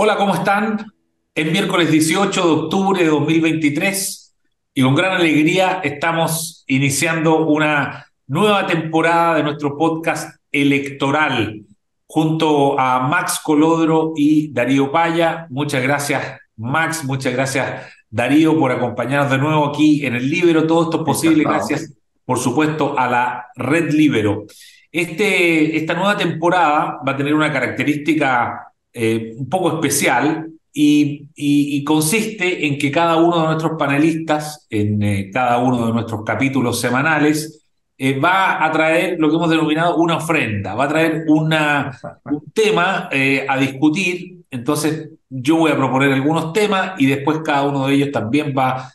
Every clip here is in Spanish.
Hola, ¿cómo están? Es miércoles 18 de octubre de 2023 y con gran alegría estamos iniciando una nueva temporada de nuestro podcast electoral junto a Max Colodro y Darío Paya. Muchas gracias, Max. Muchas gracias, Darío, por acompañarnos de nuevo aquí en el Libero. Todo esto es posible gracias, por supuesto, a la Red Libero. Este, esta nueva temporada va a tener una característica eh, un poco especial y, consiste en que cada uno de nuestros panelistas, en eh, cada uno de nuestros capítulos semanales, eh, va a traer lo que hemos denominado una ofrenda, va a traer una, un tema a discutir. Entonces yo voy a proponer algunos temas y después cada uno de ellos también va a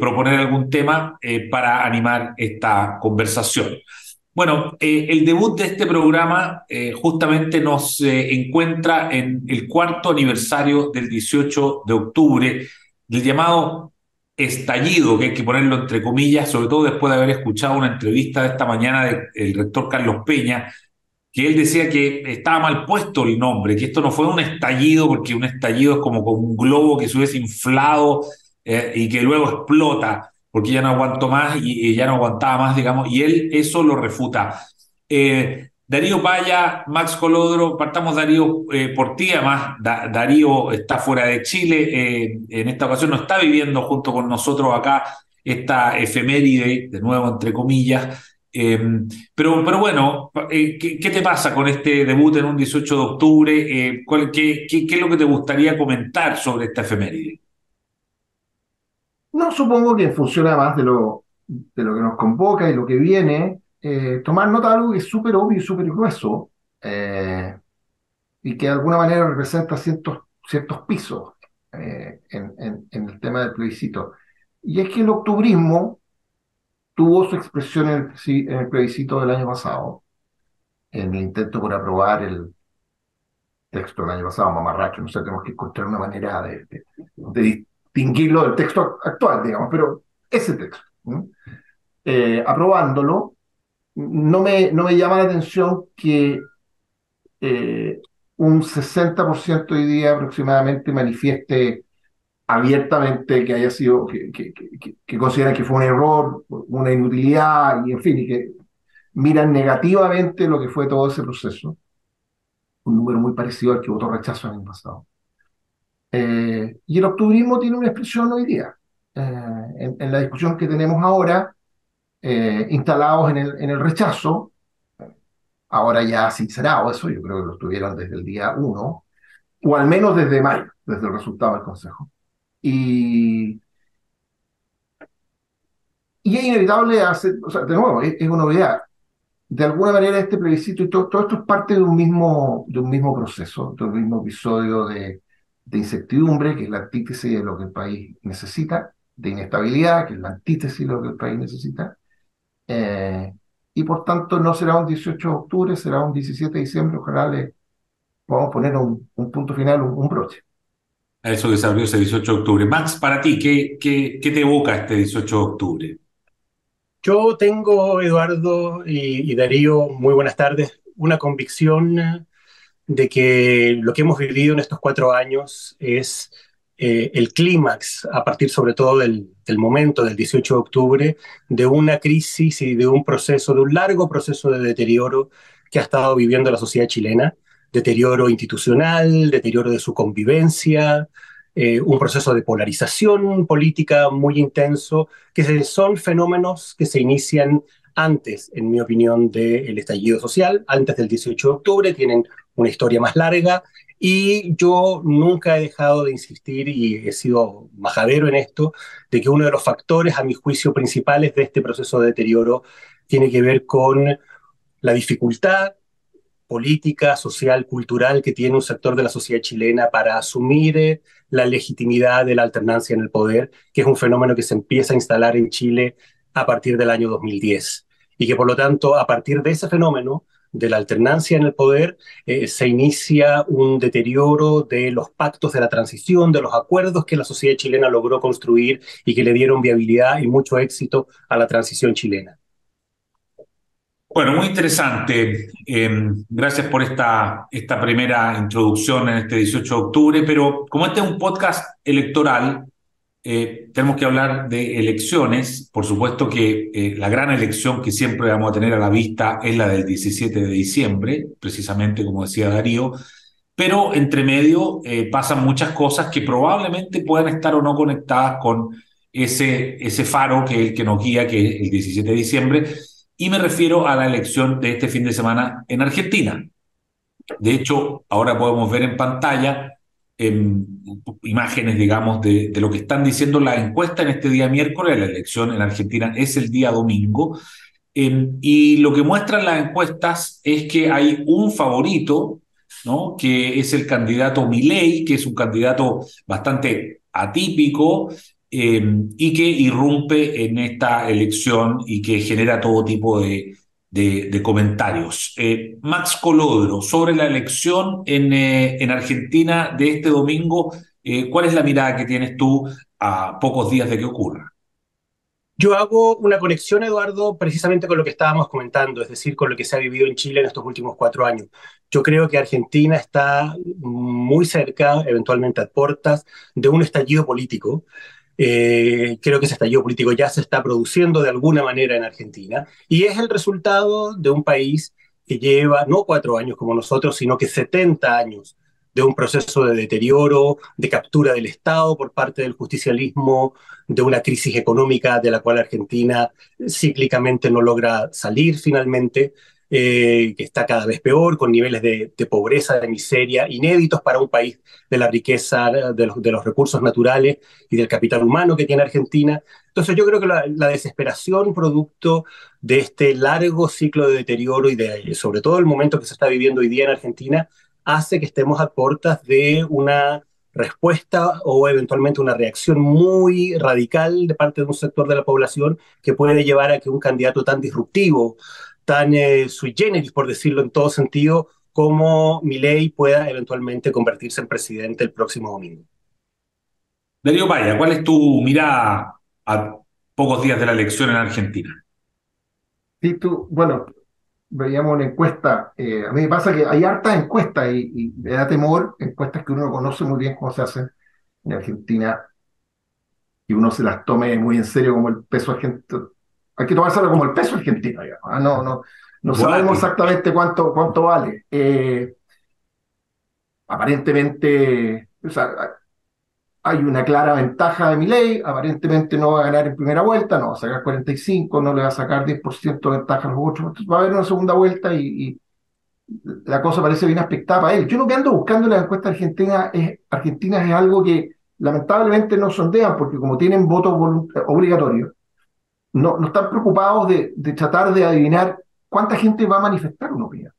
proponer algún tema para animar esta conversación. Bueno, eh, el debut de este programa eh, justamente nos eh, encuentra en el cuarto aniversario del 18 de octubre, del llamado estallido, que hay que ponerlo entre comillas, sobre todo después de haber escuchado una entrevista de esta mañana del rector Carlos Peña, que él decía que estaba mal puesto el nombre, que esto no fue un estallido, porque un estallido es como, como un globo que se hubiese inflado y que luego explota porque ya no aguantó más y, ya no aguantaba más, digamos, y él eso lo refuta. Eh, Darío Paya, Max Colodro, partamos Darío eh, por ti, además Darío está fuera de Chile, eh, en esta ocasión no está viviendo junto con nosotros acá esta efeméride, de nuevo entre comillas, pero, bueno, ¿qué, ¿qué, te pasa con este debut en un 18 de octubre? qué, qué, qué, es lo que te gustaría comentar sobre esta efeméride? No, supongo que funciona más de lo, de lo que nos convoca y lo que viene. Eh, tomar nota de algo que es súper obvio y súper grueso eh, y que de alguna manera representa ciertos, ciertos pisos eh, en, el tema del plebiscito. Y es que el octubrismo tuvo su expresión en el, plebiscito del año pasado, en el intento por aprobar el texto del año pasado, mamarracho, no sé, tenemos que encontrar una manera de, de, distinguirlo del texto actual, digamos, pero ese texto, eh, aprobándolo, no me, no me llama la atención que eh, un 60% hoy día aproximadamente manifieste abiertamente que haya sido, que, que, que, que, consideran que fue un error, una inutilidad, y en fin, y que miran negativamente lo que fue todo ese proceso. Un número muy parecido al que votó rechazo el año pasado. Eh, y el octubrismo tiene una expresión hoy día. Eh, en, la discusión que tenemos ahora, eh, instalados en el, en el rechazo, ahora ya sincerado eso, yo creo que lo tuvieron desde el día 1, o al menos desde mayo, desde el resultado del Consejo. Y, y es inevitable hacer, o sea, de nuevo, es, una novedad. De alguna manera este plebiscito y todo, todo esto es parte de un mismo, de un mismo proceso, de un mismo episodio de, de incertidumbre, que es la antítesis de lo que el país necesita, de inestabilidad, que es la antítesis de lo que el país necesita, eh, y por tanto no será un 18 de octubre, será un 17 de diciembre, ojalá le podamos poner un, punto final, un, broche. A eso que se abrió ese 18 de octubre. Max, para ti, ¿qué, qué, qué te evoca este 18 de octubre? Yo tengo, Eduardo y, y Darío, muy buenas tardes, una convicción de que lo que hemos vivido en estos cuatro años es eh, el clímax, a partir sobre todo del, momento del 18 de octubre, de una crisis y de un proceso, de un largo proceso de deterioro que ha estado viviendo la sociedad chilena, deterioro institucional, deterioro de su convivencia, eh, un proceso de polarización política muy intenso, que son fenómenos que se inician antes, en mi opinión, del estallido social, antes del 18 de octubre, tienen una historia más larga y yo nunca he dejado de insistir y he sido majadero en esto, de que uno de los factores, a mi juicio, principales de este proceso de deterioro tiene que ver con la dificultad política, social, cultural que tiene un sector de la sociedad chilena para asumir eh, la legitimidad de la alternancia en el poder, que es un fenómeno que se empieza a instalar en Chile a partir del año 2010 y que por lo tanto a partir de ese fenómeno de la alternancia en el poder, eh, se inicia un deterioro de los pactos de la transición, de los acuerdos que la sociedad chilena logró construir y que le dieron viabilidad y mucho éxito a la transición chilena. Bueno, muy interesante. Em, gracias por esta, esta primera introducción en este 18 de octubre, pero como este es un podcast electoral, eh, tenemos que hablar de elecciones. Por supuesto que eh, la gran elección que siempre vamos a tener a la vista es la del 17 de diciembre, precisamente como decía Darío, pero entre medio eh, pasan muchas cosas que probablemente puedan estar o no conectadas con ese, ese faro que es el que nos guía, que es el 17 de diciembre y me refiero a la elección de este fin de semana en Argentina. De hecho, ahora podemos ver en pantalla imágenes, digamos, de, lo que están diciendo la encuesta en este día miércoles. La elección en Argentina es el día domingo. y lo que muestran las encuestas es que hay un favorito, ¿no? que es el candidato Milei, que es un candidato bastante atípico, Em, y que irrumpe en esta elección y que genera todo tipo de, de, comentarios. Eh, Max Colodro, sobre la elección en, eh, en Argentina de este domingo, eh, ¿cuál es la mirada que tienes tú a pocos días de que ocurra? Yo hago una conexión, Eduardo, precisamente con lo que estábamos comentando, es decir, con lo que se ha vivido en Chile en estos últimos cuatro años. Yo creo que Argentina está muy cerca, eventualmente a puertas, de un estallido político eh, creo que ese estallido político ya se está produciendo de alguna manera en Argentina y es el resultado de un país que lleva no cuatro años como nosotros, sino que 70 años de un proceso de deterioro, de captura del Estado por parte del justicialismo, de una crisis económica de la cual Argentina cíclicamente no logra salir finalmente, eh, que está cada vez peor, con niveles de, pobreza, de miseria inéditos para un país de la riqueza de los, de los, recursos naturales y del capital humano que tiene Argentina. Entonces yo creo que la, desesperación producto de este largo ciclo de deterioro y de, sobre todo el momento que se está viviendo hoy día en Argentina, hace que estemos a puertas de una respuesta o eventualmente una reacción muy radical de parte de un sector de la población que puede llevar a que un candidato tan disruptivo, tan eh, sui generis, por decirlo en todo sentido, como Milei pueda eventualmente convertirse en presidente el próximo domingo. Darío Paya, ¿cuál es tu mirada a pocos días de la elección en Argentina? Sí, tú, bueno, veíamos una encuesta, eh, a mí me pasa que hay hartas encuestas y, me da temor, encuestas que uno no conoce muy bien cómo se hacen en Argentina y uno se las tome muy en serio como el peso argentino, hay que tomárselo como el peso argentino, ¿ah? no, no, no sabemos exactamente cuánto, cuánto vale. Eh, aparentemente, o sea, hay una clara ventaja de mi ley, aparentemente no va a ganar en primera vuelta, no va a sacar 45, no le va a sacar 10% de ventaja a los otros, va a haber una segunda vuelta y, la cosa parece bien aspectada para él. Yo lo que ando buscando en la encuesta argentina es, argentina es algo que lamentablemente no sondean, porque como tienen votos obligatorios, no, no están preocupados de, tratar de adivinar cuánta gente va a manifestar una opinión.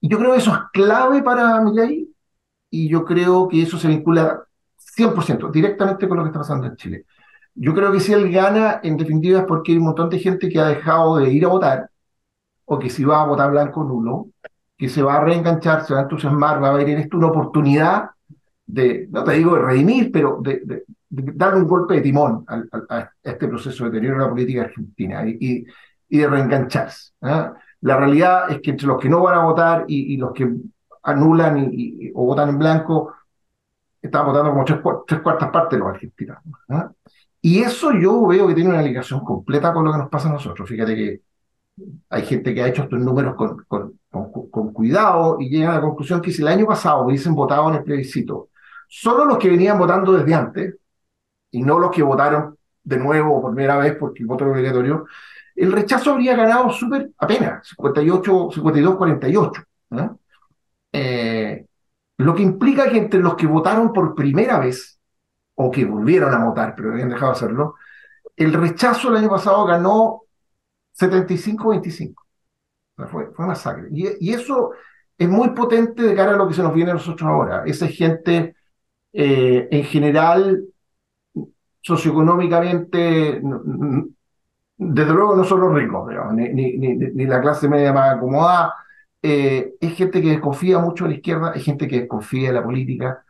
Y yo creo que eso es clave para Milei y yo creo que eso se vincula 100% directamente con lo que está pasando en Chile. Yo creo que si él gana, en definitiva, es porque hay un montón de gente que ha dejado de ir a votar, o que si va a votar blanco nulo, que se va a reenganchar, se va a entusiasmar, va a ver en esto una oportunidad de, no te digo de redimir, pero de, darle un golpe de timón a, este proceso de deterioro de la política argentina y, y, de reengancharse. ¿ah? La realidad es que entre los que no van a votar y, los que anulan y, o votan en blanco, están votando como tres, cuartas partes de los argentinos. ¿ah? Y eso yo veo que tiene una ligación completa con lo que nos pasa a nosotros. Fíjate que hay gente que ha hecho estos números con, con, con, con cuidado y llega a la conclusión que si el año pasado hubiesen votado en el plebiscito solo los que venían votando desde antes, y no los que votaron de nuevo por primera vez porque el voto obligatorio, el rechazo habría ganado súper apenas, 58, 52, 48. lo que implica que entre los que votaron por primera vez, o que volvieron a votar, pero habían dejado de hacerlo, el rechazo el año pasado ganó 75-25. fue, fue masacre. Y, y, eso es muy potente de cara a lo que se nos viene a nosotros ahora. Esa gente, eh, en general, socioeconómicamente, desde luego no son los ricos, ni, ni, ni, la clase media más acomodada, eh, es gente que desconfía mucho de la izquierda, es gente que desconfía de la política,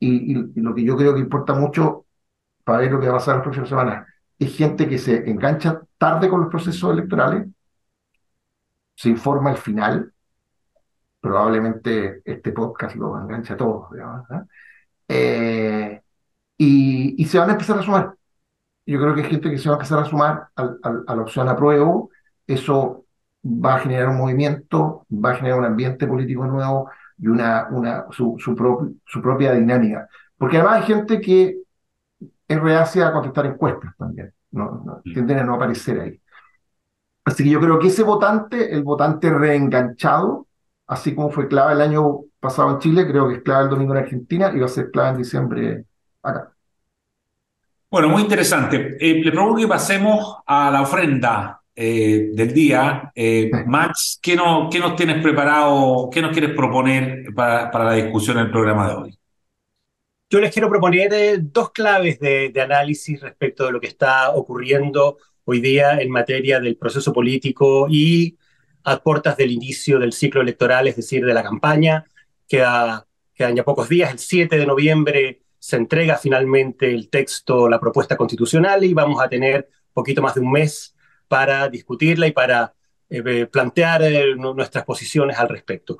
y, lo que yo creo que importa mucho para ver lo que va a pasar las próximas semanas, es gente que se engancha tarde con los procesos electorales, se informa al final, probablemente este podcast lo engancha a todos, eh, y, y, se van a empezar a sumar. Yo creo que hay gente que se va a empezar a sumar a la opción apruebo, eso va a generar un movimiento, va a generar un ambiente político nuevo y una, una, su, su, su propia dinámica. Porque además hay gente que es reacia a contestar encuestas también, no, no, mm. tienden a no aparecer ahí. Así que yo creo que ese votante, el votante reenganchado, así como fue clave el año pasado en Chile, creo que es clave el domingo en Argentina y va a ser clave en diciembre acá. Bueno, muy interesante. Eh, le propongo que pasemos a la ofrenda eh, del día. Eh, Max, ¿qué, no, ¿qué, nos tienes preparado, qué nos quieres proponer para, para la discusión en el programa de hoy? Yo les quiero proponer eh, dos claves de, análisis respecto de lo que está ocurriendo hoy día en materia del proceso político y a puertas del inicio del ciclo electoral, es decir, de la campaña. Queda, quedan ya pocos días, el 7 de noviembre se entrega finalmente el texto, la propuesta constitucional y vamos a tener poquito más de un mes para discutirla y para eh, plantear eh, nuestras posiciones al respecto.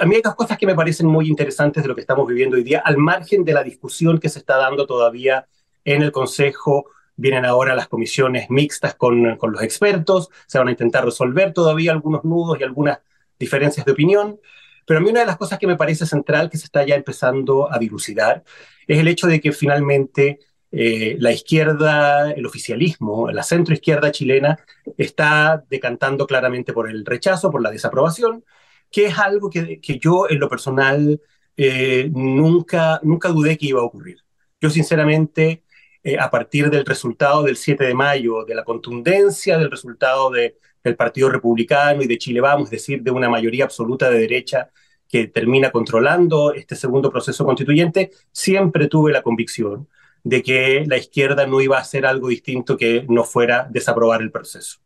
A mí hay dos cosas que me parecen muy interesantes de lo que estamos viviendo hoy día, al margen de la discusión que se está dando todavía en el Consejo. Vienen ahora las comisiones mixtas con, con los expertos, se van a intentar resolver todavía algunos nudos y algunas diferencias de opinión. Pero a mí una de las cosas que me parece central, que se está ya empezando a dilucidar, es el hecho de que finalmente eh, la izquierda, el oficialismo, la centroizquierda chilena está decantando claramente por el rechazo, por la desaprobación, que es algo que, yo en lo personal eh, nunca, nunca dudé que iba a ocurrir. Yo sinceramente, eh, a partir del resultado del 7 de mayo, de la contundencia del resultado de, del Partido Republicano y de Chile Vamos, es decir, de una mayoría absoluta de derecha que termina controlando este segundo proceso constituyente, siempre tuve la convicción de que la izquierda no iba a hacer algo distinto que no fuera desaprobar el proceso.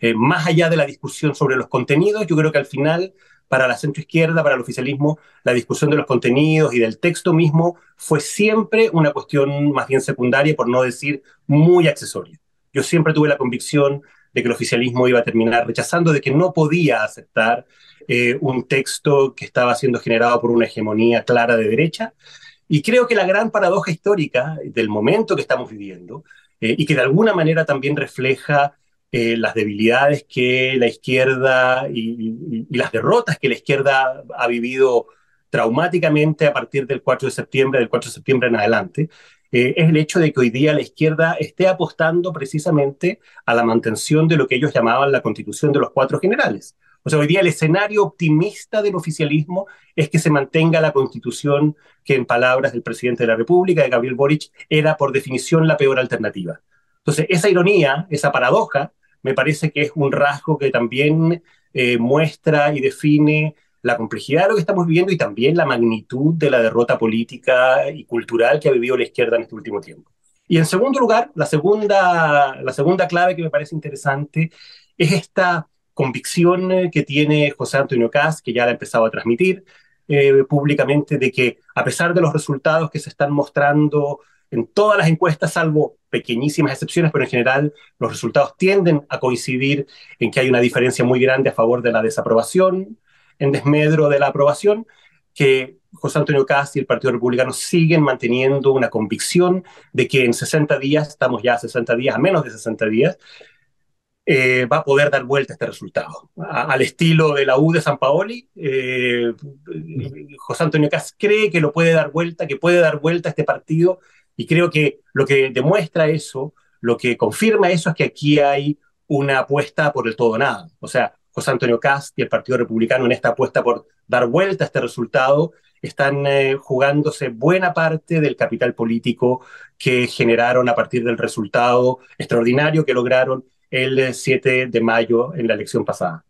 Eh, más allá de la discusión sobre los contenidos, yo creo que al final, para la centroizquierda, para el oficialismo, la discusión de los contenidos y del texto mismo fue siempre una cuestión más bien secundaria, por no decir muy accesoria. Yo siempre tuve la convicción de que el oficialismo iba a terminar rechazando, de que no podía aceptar eh, un texto que estaba siendo generado por una hegemonía clara de derecha. Y creo que la gran paradoja histórica del momento que estamos viviendo, eh, y que de alguna manera también refleja eh, las debilidades que la izquierda y, las derrotas que la izquierda ha vivido traumáticamente a partir del 4 de septiembre, del 4 de septiembre en adelante, eh, es el hecho de que hoy día la izquierda esté apostando precisamente a la mantención de lo que ellos llamaban la constitución de los cuatro generales. O sea, hoy día el escenario optimista del oficialismo es que se mantenga la constitución que en palabras del presidente de la República, de Gabriel Boric, era por definición la peor alternativa. Entonces, esa ironía, esa paradoja, me parece que es un rasgo que también eh, muestra y define la complejidad de lo que estamos viviendo y también la magnitud de la derrota política y cultural que ha vivido la izquierda en este último tiempo. Y en segundo lugar, la segunda, la segunda clave que me parece interesante es esta convicción eh, que tiene José Antonio Caz, que ya la ha empezado a transmitir eh, públicamente, de que a pesar de los resultados que se están mostrando en todas las encuestas, salvo pequeñísimas excepciones, pero en general los resultados tienden a coincidir en que hay una diferencia muy grande a favor de la desaprobación, en desmedro de la aprobación, que José Antonio Caz y el Partido Republicano siguen manteniendo una convicción de que en 60 días, estamos ya a 60 días, a menos de 60 días, eh, va a poder dar vuelta este resultado. al estilo de la U de San Paoli, eh, José Antonio Caz cree que lo puede dar vuelta, que puede dar vuelta este partido, y creo que lo que demuestra eso, lo que confirma eso es que aquí hay una apuesta por el todo nada. O sea, José Antonio Caz y el Partido Republicano en esta apuesta por dar vuelta a este resultado están eh, jugándose buena parte del capital político que generaron a partir del resultado extraordinario que lograron el 7 de mayo en la elección pasada.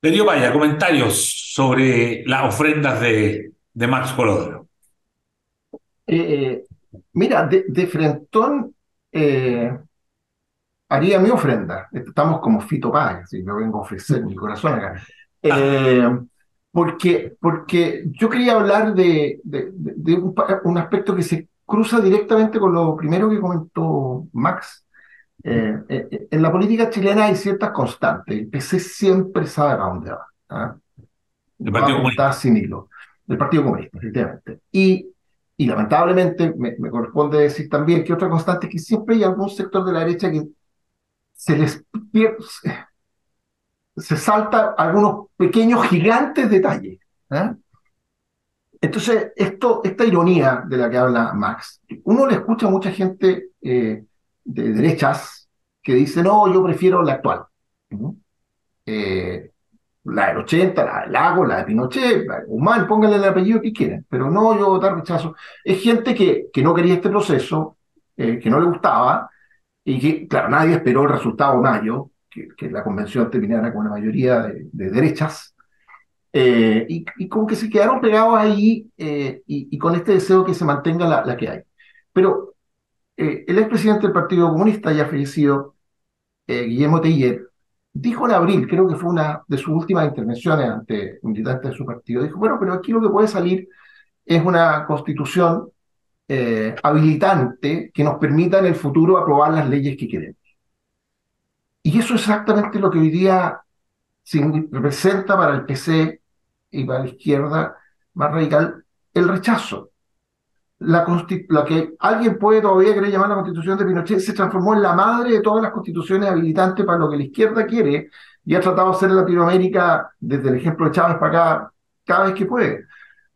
Darío Vaya, comentarios sobre las ofrendas de, de Max Colodro. Eh, eh, mira, de, de frentón eh, haría mi ofrenda. Estamos como Fito Páez, si yo vengo a ofrecer mi corazón acá. Ah. porque, porque yo quería hablar de, de, un, un, aspecto que se cruza directamente con lo primero que comentó Max. Eh, eh, en la política chilena hay ciertas constantes. El PC siempre sabe a dónde va. ¿ah? El Partido Comunista. sin hilo. El Partido Comunista, efectivamente. Y, y lamentablemente me, me, corresponde decir también que otra constante es que siempre hay algún sector de la derecha que se les se salta algunos pequeños gigantes detalles. ¿eh? Entonces, esto, esta ironía de la que habla Max, uno le escucha a mucha gente eh, de derechas que dice, no, yo prefiero la actual. Eh, la del 80, la del Lago, la de Pinochet, la de Guzmán, pónganle el apellido que quieran, pero no yo votar rechazo. Es gente que, que no quería este proceso, que no le gustaba, y que, claro, nadie esperó el resultado mayo, que, que la convención terminara con una mayoría de, de derechas, eh, y, y, como que se quedaron pegados ahí eh, y, y, con este deseo que se mantenga la, la que hay. Pero eh, el expresidente del Partido Comunista, ya fallecido, Guillermo Teller, dijo en abril, creo que fue una de sus últimas intervenciones ante militantes de su partido, dijo, bueno, pero aquí lo que puede salir es una constitución habilitante que nos permita en el futuro aprobar las leyes que queremos. Y eso es exactamente lo que hoy día representa para el PC y para la izquierda más radical el rechazo. La, la, que alguien puede todavía querer llamar la constitución de Pinochet se transformó en la madre de todas las constituciones habilitantes para lo que la izquierda quiere y ha tratado de hacer en Latinoamérica, desde el ejemplo de Chávez para acá, cada vez que puede.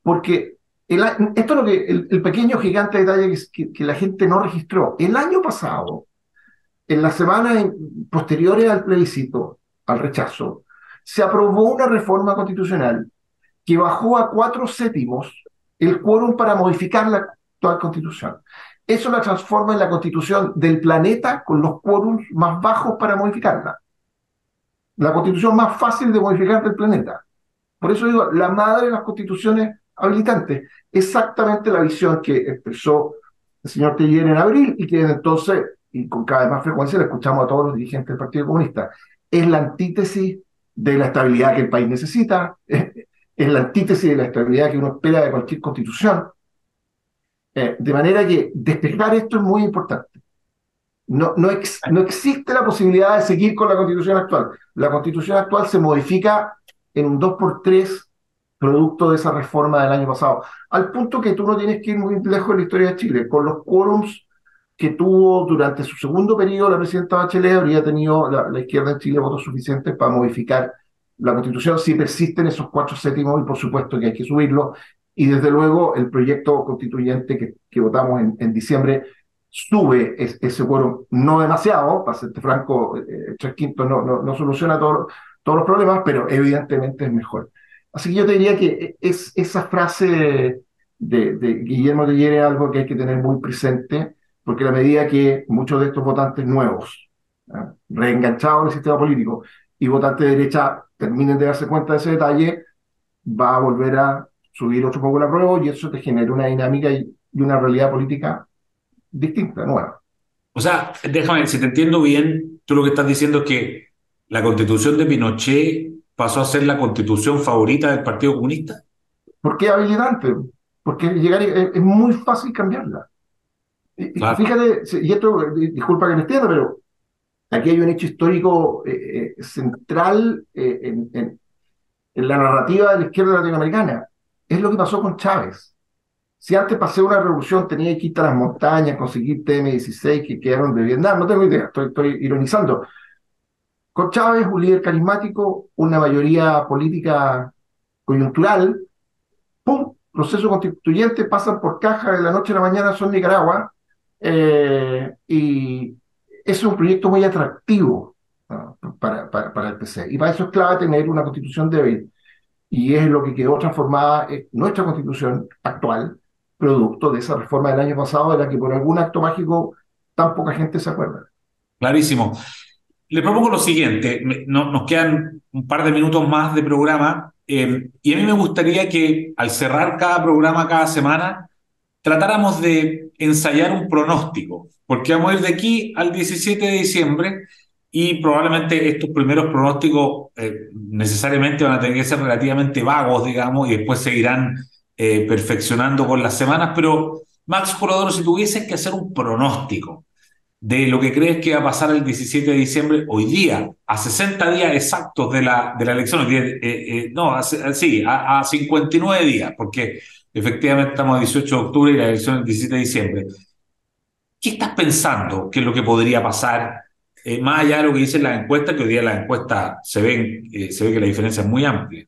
Porque el, esto es lo que el, el pequeño gigante detalle que, que, la gente no registró. El año pasado, en las semanas posteriores al plebiscito, al rechazo, se aprobó una reforma constitucional que bajó a cuatro séptimos el quórum para modificar la actual constitución. Eso la transforma en la constitución del planeta con los quórums más bajos para modificarla. La constitución más fácil de modificar del planeta. Por eso digo, la madre de las constituciones habilitantes. Exactamente la visión que expresó el señor Teller en abril y que desde entonces, y con cada vez más frecuencia, le escuchamos a todos los dirigentes del Partido Comunista. Es la antítesis de la estabilidad que el país necesita, es la antítesis de la estabilidad que uno espera de cualquier constitución. Eh, de manera que despejar esto es muy importante. No, no, no existe la posibilidad de seguir con la constitución actual. La constitución actual se modifica en un 2x3 producto de esa reforma del año pasado, al punto que tú no tienes que ir muy lejos en la historia de Chile. Con los quórums que tuvo durante su segundo periodo la presidenta Bachelet, habría tenido la, la izquierda en Chile votos suficientes para modificar la constitución si persisten esos cuatro séptimos y por supuesto que hay que subirlo. Y desde luego el proyecto constituyente que, que votamos en, en, diciembre sube es, ese quórum, no demasiado, para serte franco, eh, tres quintos no, no, no soluciona todo, todos los problemas, pero evidentemente es mejor. Así que yo te diría que es, esa frase de, de Guillermo Ayer es algo que hay que tener muy presente, porque a medida que muchos de estos votantes nuevos, ¿eh? reenganchados en el sistema político, y votantes de derecha terminen de darse cuenta de ese detalle, va a volver a subir otro poco la prueba y eso te genera una dinámica y, y una realidad política distinta, nueva. O sea, déjame, si te entiendo bien, tú lo que estás diciendo es que la constitución de Pinochet pasó a ser la constitución favorita del Partido Comunista. ¿Por qué habilitante? Porque llegar es, es muy fácil cambiarla. Claro. Fíjate, y esto, disculpa que me entienda, pero Aquí hay un hecho histórico eh, eh, central eh, en, en, en, la narrativa de la izquierda latinoamericana. Es lo que pasó con Chávez. Si antes pasé una revolución, tenía que ir a las montañas, conseguir TM-16 que quedaron de Vietnam, no tengo idea, estoy, estoy ironizando. Con Chávez, un líder carismático, una mayoría política coyuntural, ¡pum! Proceso constituyente, pasan por caja de la noche a la mañana, son Nicaragua, eh, y, es un proyecto muy atractivo para, para, para, el PC. Y para eso es clave tener una constitución débil. Y es lo que quedó transformada en nuestra constitución actual, producto de esa reforma del año pasado, de la que por algún acto mágico tan poca gente se acuerda. Clarísimo. Le propongo lo siguiente, no, nos quedan un par de minutos más de programa eh, y a mí me gustaría que al cerrar cada programa cada semana tratáramos de ensayar un pronóstico porque vamos a ir de aquí al 17 de diciembre y probablemente estos primeros pronósticos eh, necesariamente van a tener que ser relativamente vagos, digamos, y después seguirán eh, perfeccionando con las semanas, pero Max Corodoro, si tuvieses que hacer un pronóstico de lo que crees que va a pasar el 17 de diciembre, hoy día, a 60 días exactos de la, de la elección, eh, eh, no, a, sí, a, 59 días, porque efectivamente estamos a 18 de octubre y la elección el 17 de diciembre. ¿Qué estás pensando que es lo que podría pasar? Eh, más allá de lo que dicen las encuestas, que hoy día las encuestas se, ven, se ve que la diferencia es muy amplia.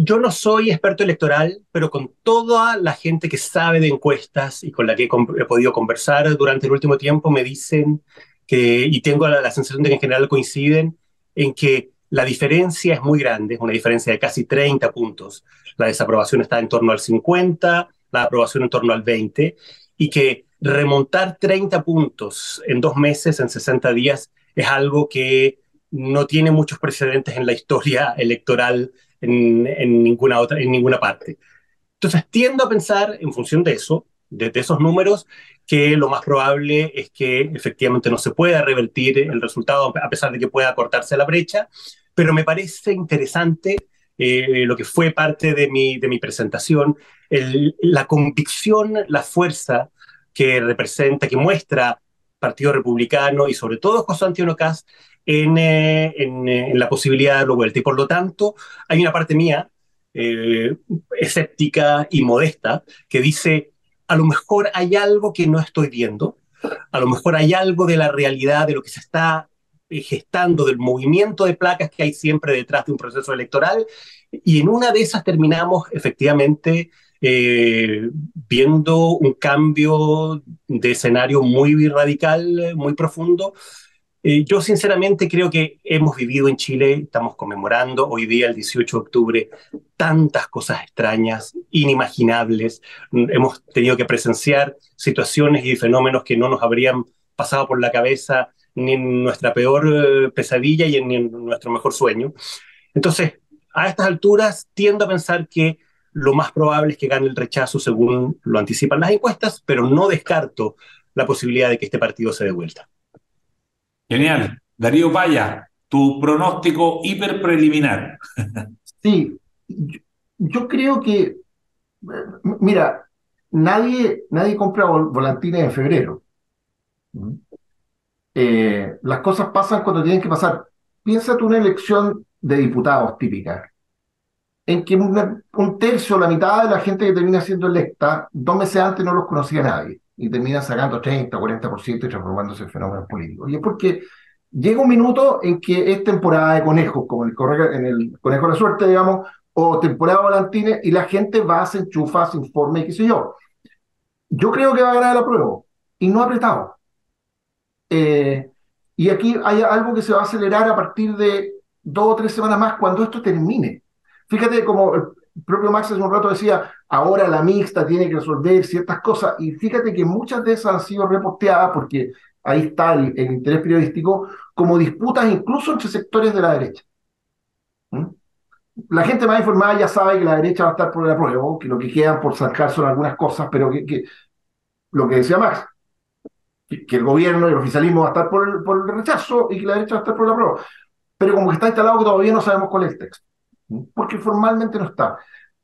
Yo no soy experto electoral, pero con toda la gente que sabe de encuestas y con la que he, podido conversar durante el último tiempo, me dicen que, y tengo la, sensación de que en general coinciden, en que la diferencia es muy grande, es una diferencia de casi 30 puntos. La desaprobación está en torno al 50, la aprobación en torno al 20, y que remontar 30 puntos en dos meses, en 60 días, es algo que no tiene muchos precedentes en la historia electoral en, ninguna otra, en ninguna parte. Entonces tiendo a pensar en función de eso, de, esos números, que lo más probable es que efectivamente no se pueda revertir el resultado a pesar de que pueda cortarse la brecha, pero me parece interesante eh, lo que fue parte de mi, de mi presentación, la convicción, la fuerza que representa, que muestra Partido Republicano y sobre todo José Antonio Cast en, eh, en, la posibilidad de darlo vuelta. Y por lo tanto, hay una parte mía, eh, escéptica y modesta, que dice, a lo mejor hay algo que no estoy viendo, a lo mejor hay algo de la realidad, de lo que se está eh, gestando, del movimiento de placas que hay siempre detrás de un proceso electoral, y en una de esas terminamos efectivamente viendo un cambio de escenario muy radical, muy profundo, eh, yo sinceramente creo que hemos vivido en Chile, estamos conmemorando hoy día, el 18 de octubre, tantas cosas extrañas, inimaginables. Mm, hemos tenido que presenciar situaciones y fenómenos que no nos habrían pasado por la cabeza ni en nuestra peor eh, pesadilla y ni en nuestro mejor sueño. Entonces, a estas alturas tiendo a pensar que lo más probable es que gane el rechazo según lo anticipan las encuestas, pero no descarto la posibilidad de que este partido se dé vuelta. Genial. Darío Paya, tu pronóstico hiper preliminar. Sí, yo, creo que, mira, nadie, nadie compra volantines en febrero. Eh, las cosas pasan cuando tienen que pasar. Piénsate una elección de diputados típica, en que un tercio, la mitad de la gente que termina siendo electa, dos meses antes no los conocía nadie y terminan sacando 30, 40% y transformándose en fenómenos políticos. Y es porque llega un minuto en que es temporada de conejos, como en el, en el conejo de la suerte, digamos, o temporada volantines, y la gente va, se enchufa, se informa y qué sé yo. Yo creo que va a ganar la prueba, y no apretado. Eh, y aquí hay algo que se va a acelerar a partir de dos o tres semanas más cuando esto termine. Fíjate como propio Max hace un rato decía, ahora la mixta tiene que resolver ciertas cosas, y fíjate que muchas de esas han sido reposteadas porque ahí está el, interés periodístico, como disputas incluso entre sectores de la derecha. ¿Mm? La gente más informada ya sabe que la derecha va a estar por el apruebo, que lo que quedan por sacar son algunas cosas, pero que, lo que decía Max, que, el gobierno y el oficialismo va a estar por el, por el rechazo y que la derecha va a estar por el apruebo. Pero como que está instalado que todavía no sabemos cuál es el texto. Porque formalmente no está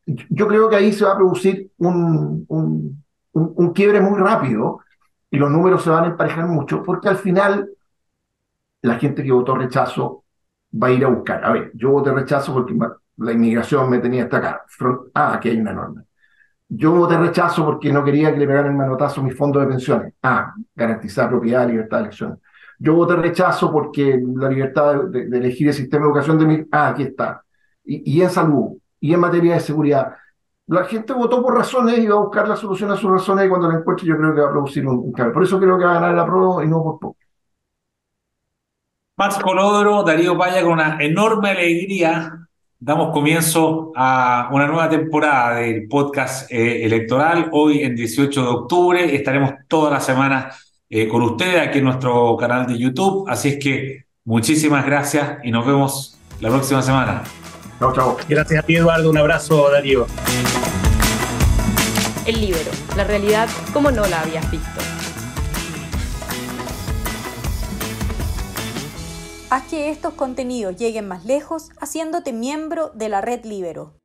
yo creo que ahí se va a producir un, un, quiebre muy rápido y los números se van a emparejar mucho, porque al final la gente que votó rechazo va a ir a buscar. A ver, yo voté rechazo porque la inmigración me tenía hasta acá. Ah, aquí hay una norma. Yo voté rechazo porque no quería que le pegaran el manotazo a mis fondos de pensiones. Ah, garantizar propiedad, libertad de elección. Yo voté rechazo porque la libertad de, elegir el sistema de educación de mi... Ah, aquí está. Y, en salud y en materia de seguridad. La gente votó por razones y va a buscar la solución a sus razones y cuando la encuentre yo creo que va a producir un, cambio. Por eso creo que va a ganar la prueba y no por poco. Max Colodro, Darío Paya, con una enorme alegría damos comienzo a una nueva temporada del podcast eh, electoral. Hoy, en 18 de octubre, estaremos toda la semana eh, con ustedes aquí en nuestro canal de YouTube. Así es que muchísimas gracias y nos vemos la próxima semana. Chao, chao. Gracias a ti, Eduardo. Un abrazo, Darío. El libro, la realidad como no la habías visto. Haz que estos contenidos lleguen más lejos haciéndote miembro de la red Libero.